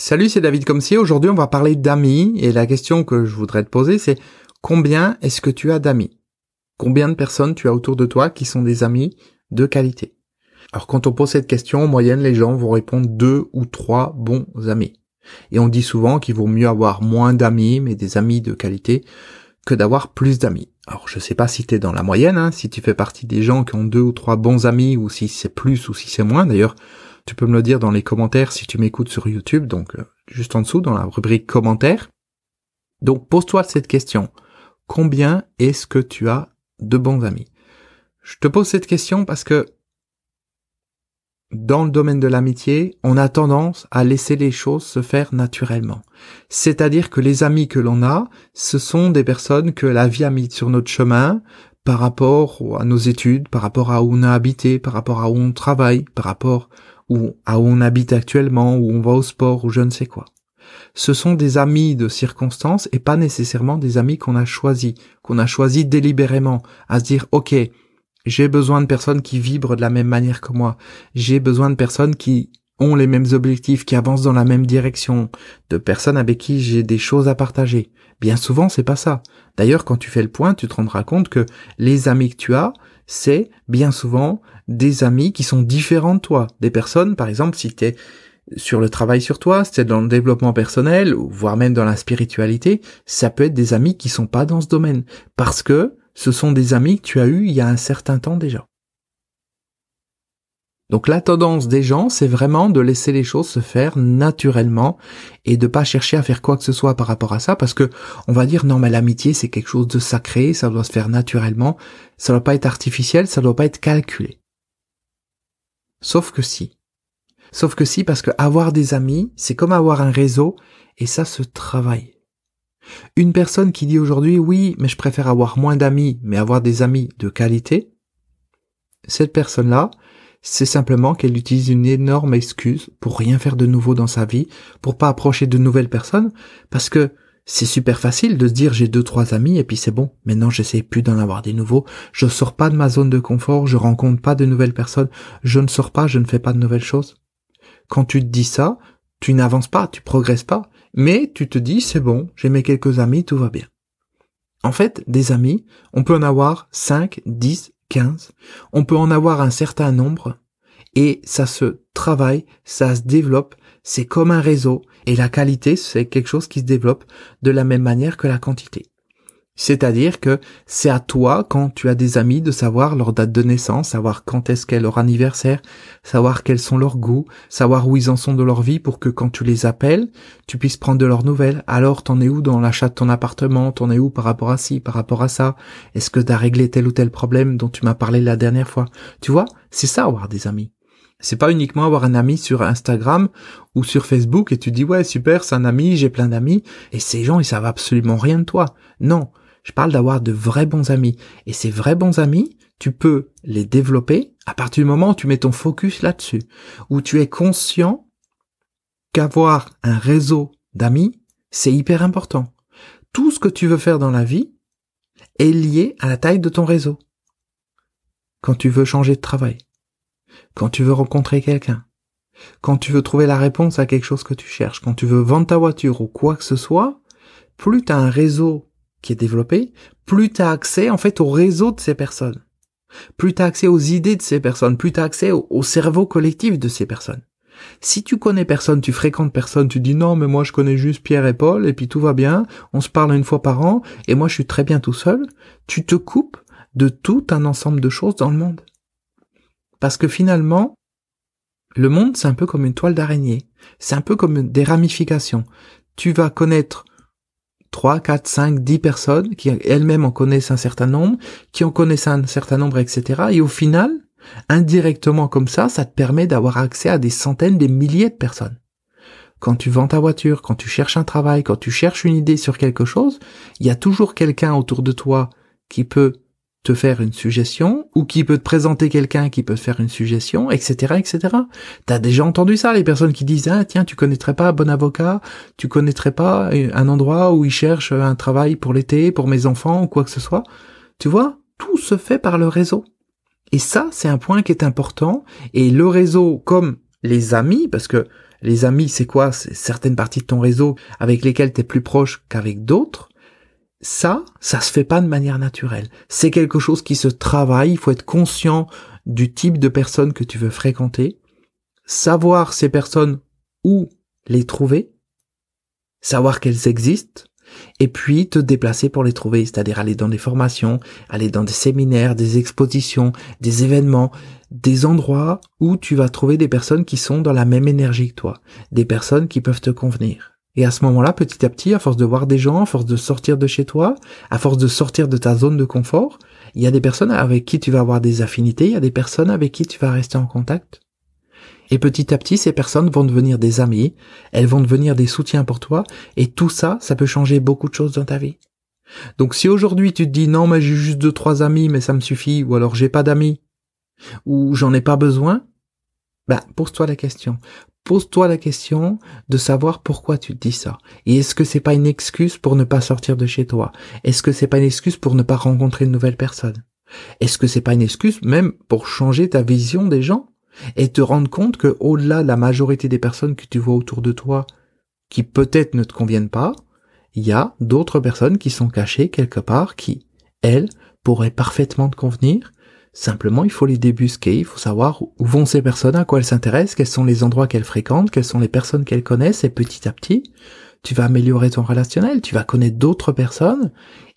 Salut, c'est David Comsier. Aujourd'hui, on va parler d'amis et la question que je voudrais te poser, c'est combien est-ce que tu as d'amis? Combien de personnes tu as autour de toi qui sont des amis de qualité? Alors, quand on pose cette question, en moyenne, les gens vont répondre deux ou trois bons amis. Et on dit souvent qu'il vaut mieux avoir moins d'amis, mais des amis de qualité, que d'avoir plus d'amis. Alors, je sais pas si tu es dans la moyenne, hein, si tu fais partie des gens qui ont deux ou trois bons amis, ou si c'est plus ou si c'est moins. D'ailleurs, tu peux me le dire dans les commentaires si tu m'écoutes sur YouTube, donc euh, juste en dessous dans la rubrique commentaires. Donc pose-toi cette question. Combien est-ce que tu as de bons amis? Je te pose cette question parce que dans le domaine de l'amitié, on a tendance à laisser les choses se faire naturellement. C'est-à-dire que les amis que l'on a, ce sont des personnes que la vie a mis sur notre chemin par rapport à nos études, par rapport à où on a habité, par rapport à où on travaille, par rapport ou à où on habite actuellement, où on va au sport, ou je ne sais quoi. Ce sont des amis de circonstance et pas nécessairement des amis qu'on a choisis, qu'on a choisis délibérément, à se dire, ok, j'ai besoin de personnes qui vibrent de la même manière que moi, j'ai besoin de personnes qui ont les mêmes objectifs, qui avancent dans la même direction, de personnes avec qui j'ai des choses à partager. Bien souvent, c'est pas ça. D'ailleurs, quand tu fais le point, tu te rendras compte que les amis que tu as, c'est bien souvent des amis qui sont différents de toi. Des personnes, par exemple, si tu es sur le travail sur toi, si es dans le développement personnel, voire même dans la spiritualité, ça peut être des amis qui sont pas dans ce domaine. Parce que ce sont des amis que tu as eus il y a un certain temps déjà. Donc la tendance des gens, c'est vraiment de laisser les choses se faire naturellement et de pas chercher à faire quoi que ce soit par rapport à ça parce que on va dire non mais l'amitié c'est quelque chose de sacré, ça doit se faire naturellement, ça doit pas être artificiel, ça doit pas être calculé. Sauf que si. Sauf que si parce que avoir des amis, c'est comme avoir un réseau et ça se travaille. Une personne qui dit aujourd'hui oui, mais je préfère avoir moins d'amis mais avoir des amis de qualité, cette personne-là, c'est simplement qu'elle utilise une énorme excuse pour rien faire de nouveau dans sa vie, pour pas approcher de nouvelles personnes, parce que c'est super facile de se dire j'ai deux trois amis et puis c'est bon. Maintenant j'essaie plus d'en avoir des nouveaux. Je sors pas de ma zone de confort, je rencontre pas de nouvelles personnes, je ne sors pas, je ne fais pas de nouvelles choses. Quand tu te dis ça, tu n'avances pas, tu progresses pas, mais tu te dis c'est bon, j'ai mes quelques amis, tout va bien. En fait, des amis, on peut en avoir 5, 10, 15, on peut en avoir un certain nombre et ça se travaille, ça se développe, c'est comme un réseau et la qualité, c'est quelque chose qui se développe de la même manière que la quantité. C'est-à-dire que c'est à toi, quand tu as des amis, de savoir leur date de naissance, savoir quand est-ce qu'est leur anniversaire, savoir quels sont leurs goûts, savoir où ils en sont de leur vie pour que quand tu les appelles, tu puisses prendre de leurs nouvelles. Alors, t'en es où dans l'achat de ton appartement? T'en es où par rapport à ci, par rapport à ça? Est-ce que t'as réglé tel ou tel problème dont tu m'as parlé la dernière fois? Tu vois? C'est ça, avoir des amis. C'est pas uniquement avoir un ami sur Instagram ou sur Facebook et tu dis ouais super c'est un ami j'ai plein d'amis et ces gens ils savent absolument rien de toi. Non, je parle d'avoir de vrais bons amis. Et ces vrais bons amis, tu peux les développer à partir du moment où tu mets ton focus là-dessus, où tu es conscient qu'avoir un réseau d'amis, c'est hyper important. Tout ce que tu veux faire dans la vie est lié à la taille de ton réseau. Quand tu veux changer de travail, quand tu veux rencontrer quelqu'un, quand tu veux trouver la réponse à quelque chose que tu cherches, quand tu veux vendre ta voiture ou quoi que ce soit, plus tu as un réseau qui est développé, plus tu as accès en fait au réseau de ces personnes. Plus tu as accès aux idées de ces personnes, plus tu as accès au, cerveau collectif de ces personnes. Si tu connais personne, tu fréquentes personne, tu dis non mais moi je connais juste Pierre et Paul et puis tout va bien, on se parle une fois par an et moi je suis très bien tout seul, tu te coupes de tout un ensemble de choses dans le monde. Parce que finalement, le monde c'est un peu comme une toile d'araignée, c'est un peu comme des ramifications. Tu vas connaître 3, 4, 5, 10 personnes qui elles-mêmes en connaissent un certain nombre, qui en connaissent un certain nombre, etc. Et au final, indirectement comme ça, ça te permet d'avoir accès à des centaines, des milliers de personnes. Quand tu vends ta voiture, quand tu cherches un travail, quand tu cherches une idée sur quelque chose, il y a toujours quelqu'un autour de toi qui peut te faire une suggestion ou qui peut te présenter quelqu'un qui peut te faire une suggestion, etc., etc. T'as déjà entendu ça, les personnes qui disent ah tiens tu connaîtrais pas un bon avocat, tu connaîtrais pas un endroit où il cherche un travail pour l'été, pour mes enfants ou quoi que ce soit. Tu vois, tout se fait par le réseau. Et ça, c'est un point qui est important. Et le réseau, comme les amis, parce que Les amis, c'est quoi? C'est certaines parties de ton réseau avec lesquelles tu es plus proche qu'avec d'autres. Ça, ça se fait pas de manière naturelle. C'est quelque chose qui se travaille. Il faut être conscient du type de personnes que tu veux fréquenter, savoir ces personnes où les trouver, savoir qu'elles existent, et puis te déplacer pour les trouver, c'est-à-dire aller dans des formations, aller dans des séminaires, des expositions, des événements, des endroits où tu vas trouver des personnes qui sont dans la même énergie que toi, des personnes qui peuvent te convenir. Et à ce moment-là, petit à petit, à force de voir des gens, à force de sortir de chez toi, à force de sortir de ta zone de confort, il y a des personnes avec qui tu vas avoir des affinités, il y a des personnes avec qui tu vas rester en contact. Et petit à petit, ces personnes vont devenir des amis, elles vont devenir des soutiens pour toi, et tout ça, ça peut changer beaucoup de choses dans ta vie. Donc si aujourd'hui tu te dis non mais j'ai juste deux trois amis mais ça me suffit, ou alors j'ai pas d'amis, ou j'en ai pas besoin, bah pose-toi la question. Pose-toi la question de savoir pourquoi tu te dis ça. Et est-ce que c'est pas une excuse pour ne pas sortir de chez toi? Est-ce que c'est pas une excuse pour ne pas rencontrer de nouvelles personnes Est-ce que c'est pas une excuse même pour changer ta vision des gens? Et te rendre compte que au-delà de la majorité des personnes que tu vois autour de toi qui peut-être ne te conviennent pas, il y a d'autres personnes qui sont cachées quelque part qui, elles, pourraient parfaitement te convenir. Simplement, il faut les débusquer, il faut savoir où vont ces personnes, à quoi elles s'intéressent, quels sont les endroits qu'elles fréquentent, quelles sont les personnes qu'elles connaissent, et petit à petit, tu vas améliorer ton relationnel, tu vas connaître d'autres personnes,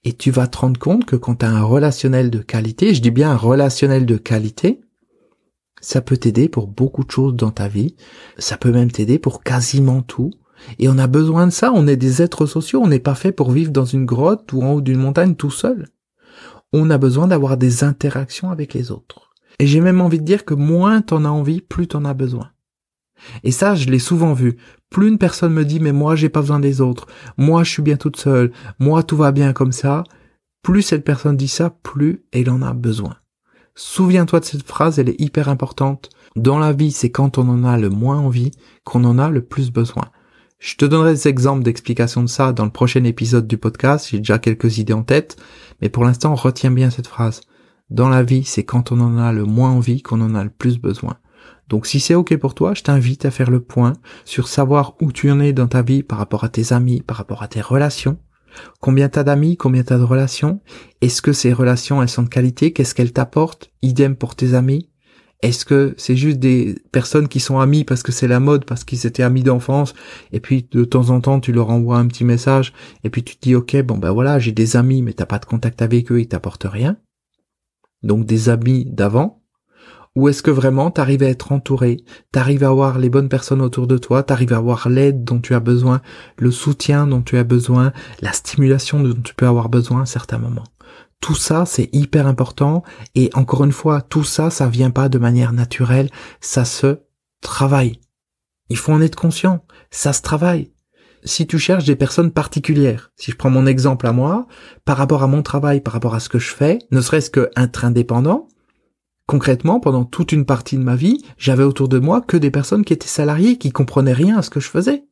et tu vas te rendre compte que quand tu as un relationnel de qualité, je dis bien un relationnel de qualité, ça peut t'aider pour beaucoup de choses dans ta vie. Ça peut même t'aider pour quasiment tout. Et on a besoin de ça. On est des êtres sociaux. On n'est pas fait pour vivre dans une grotte ou en haut d'une montagne tout seul. On a besoin d'avoir des interactions avec les autres. Et j'ai même envie de dire que moins t'en as envie, plus t'en as besoin. Et ça, je l'ai souvent vu. Plus une personne me dit, mais moi, j'ai pas besoin des autres. Moi, je suis bien toute seule. Moi, tout va bien comme ça. Plus cette personne dit ça, plus elle en a besoin. Souviens-toi de cette phrase, elle est hyper importante. Dans la vie, c'est quand on en a le moins envie qu'on en a le plus besoin. Je te donnerai des exemples d'explications de ça dans le prochain épisode du podcast, j'ai déjà quelques idées en tête, mais pour l'instant, retiens bien cette phrase. Dans la vie, c'est quand on en a le moins envie qu'on en a le plus besoin. Donc si c'est ok pour toi, je t'invite à faire le point sur savoir où tu en es dans ta vie par rapport à tes amis, par rapport à tes relations, Combien t'as d'amis, combien t'as de relations? Est-ce que ces relations, elles sont de qualité? Qu'est-ce qu'elles t'apportent? Idem pour tes amis. Est-ce que c'est juste des personnes qui sont amis parce que c'est la mode, parce qu'ils étaient amis d'enfance, et puis de temps en temps tu leur envoies un petit message, et puis tu te dis ok bon ben voilà j'ai des amis mais t'as pas de contact avec eux, ils t'apportent rien. Donc des amis d'avant, ou est-ce que vraiment t'arrives à être entouré, t'arrives à avoir les bonnes personnes autour de toi, t'arrives à avoir l'aide dont tu as besoin, le soutien dont tu as besoin, la stimulation dont tu peux avoir besoin à certains moments? Tout ça, c'est hyper important et encore une fois, tout ça, ça vient pas de manière naturelle, ça se travaille. Il faut en être conscient, ça se travaille. Si tu cherches des personnes particulières, si je prends mon exemple à moi, par rapport à mon travail, par rapport à ce que je fais, ne serait-ce qu'être indépendant, Concrètement, pendant toute une partie de ma vie, j'avais autour de moi que des personnes qui étaient salariées, qui comprenaient rien à ce que je faisais,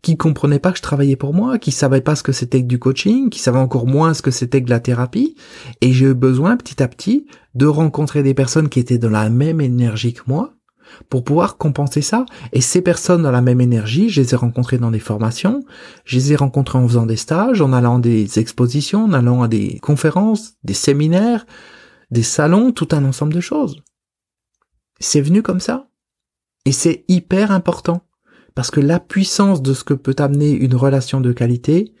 qui comprenaient pas que je travaillais pour moi, qui savaient pas ce que c'était que du coaching, qui savaient encore moins ce que c'était que de la thérapie. Et j'ai eu besoin, petit à petit, de rencontrer des personnes qui étaient dans la même énergie que moi, pour pouvoir compenser ça. Et ces personnes dans la même énergie, je les ai rencontrées dans des formations, je les ai rencontrées en faisant des stages, en allant à des expositions, en allant à des conférences, des séminaires, des salons, tout un ensemble de choses. C'est venu comme ça. Et c'est hyper important. Parce que la puissance de ce que peut t'amener une relation de qualité,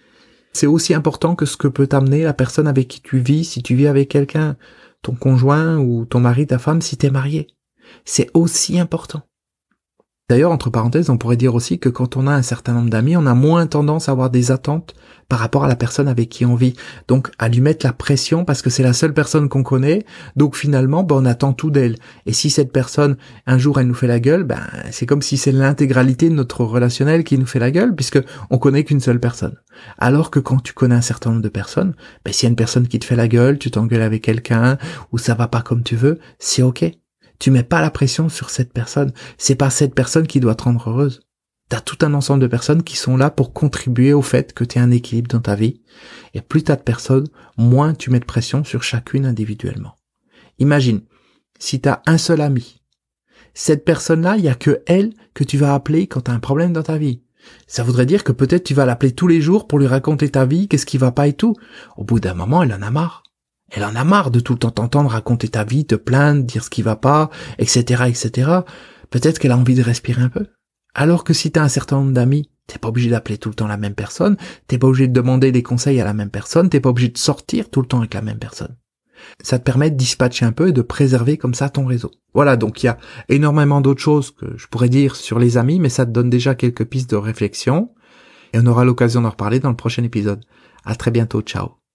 c'est aussi important que ce que peut t'amener la personne avec qui tu vis, si tu vis avec quelqu'un, ton conjoint ou ton mari, ta femme, si t'es marié. C'est aussi important. D'ailleurs, entre parenthèses, on pourrait dire aussi que quand on a un certain nombre d'amis, on a moins tendance à avoir des attentes par rapport à la personne avec qui on vit. Donc, à lui mettre la pression parce que c'est la seule personne qu'on connaît. Donc, finalement, ben, on attend tout d'elle. Et si cette personne, un jour, elle nous fait la gueule, ben, c'est comme si c'est l'intégralité de notre relationnel qui nous fait la gueule puisque on connaît qu'une seule personne. Alors que quand tu connais un certain nombre de personnes, ben, s'il y a une personne qui te fait la gueule, tu t'engueules avec quelqu'un ou ça va pas comme tu veux, c'est ok. Tu mets pas la pression sur cette personne. C'est pas cette personne qui doit te rendre heureuse. T'as tout un ensemble de personnes qui sont là pour contribuer au fait que tu un équilibre dans ta vie. Et plus t'as de personnes, moins tu mets de pression sur chacune individuellement. Imagine, si t'as un seul ami, cette personne-là, il y a que elle que tu vas appeler quand tu as un problème dans ta vie. Ça voudrait dire que peut-être tu vas l'appeler tous les jours pour lui raconter ta vie, qu'est-ce qui va pas et tout. Au bout d'un moment, elle en a marre. Elle en a marre de tout le temps t'entendre raconter ta vie, te plaindre, dire ce qui va pas, etc., etc. Peut-être qu'elle a envie de respirer un peu. Alors que si t'as un certain nombre d'amis, t'es pas obligé d'appeler tout le temps la même personne, t'es pas obligé de demander des conseils à la même personne, t'es pas obligé de sortir tout le temps avec la même personne. Ça te permet de dispatcher un peu et de préserver comme ça ton réseau. Voilà, donc il y a énormément d'autres choses que je pourrais dire sur les amis, mais ça te donne déjà quelques pistes de réflexion. Et on aura l'occasion d'en reparler dans le prochain épisode. À très bientôt, ciao.